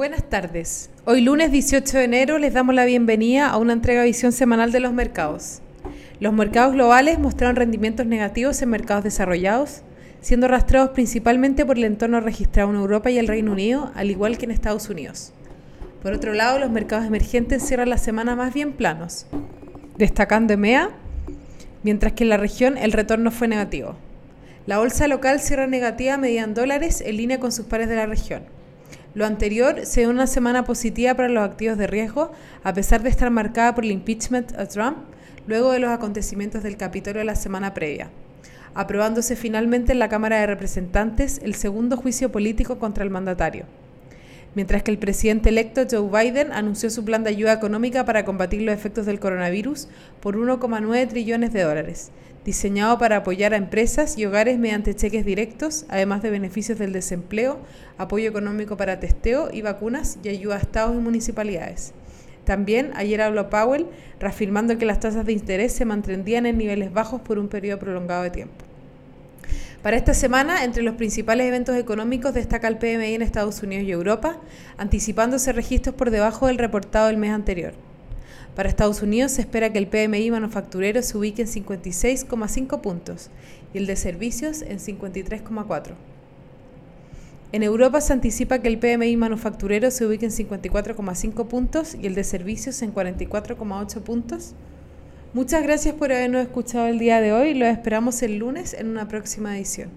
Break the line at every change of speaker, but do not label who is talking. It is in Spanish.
Buenas tardes. Hoy lunes 18 de enero les damos la bienvenida a una entrega visión semanal de los mercados. Los mercados globales mostraron rendimientos negativos en mercados desarrollados, siendo arrastrados principalmente por el entorno registrado en Europa y el Reino Unido, al igual que en Estados Unidos. Por otro lado, los mercados emergentes cierran la semana más bien planos, destacando EMEA, mientras que en la región el retorno fue negativo. La bolsa local cierra negativa media en dólares en línea con sus pares de la región. Lo anterior se dio una semana positiva para los activos de riesgo, a pesar de estar marcada por el impeachment a Trump, luego de los acontecimientos del Capitolio de la semana previa, aprobándose finalmente en la Cámara de Representantes el segundo juicio político contra el mandatario. Mientras que el presidente electo Joe Biden anunció su plan de ayuda económica para combatir los efectos del coronavirus por 1,9 trillones de dólares, diseñado para apoyar a empresas y hogares mediante cheques directos, además de beneficios del desempleo, apoyo económico para testeo y vacunas y ayuda a estados y municipalidades. También ayer habló Powell, reafirmando que las tasas de interés se mantendrían en niveles bajos por un periodo prolongado de tiempo. Para esta semana, entre los principales eventos económicos destaca el PMI en Estados Unidos y Europa, anticipándose registros por debajo del reportado del mes anterior. Para Estados Unidos se espera que el PMI manufacturero se ubique en 56,5 puntos y el de servicios en 53,4. En Europa se anticipa que el PMI manufacturero se ubique en 54,5 puntos y el de servicios en 44,8 puntos. Muchas gracias por habernos escuchado el día de hoy. Los esperamos el lunes en una próxima edición.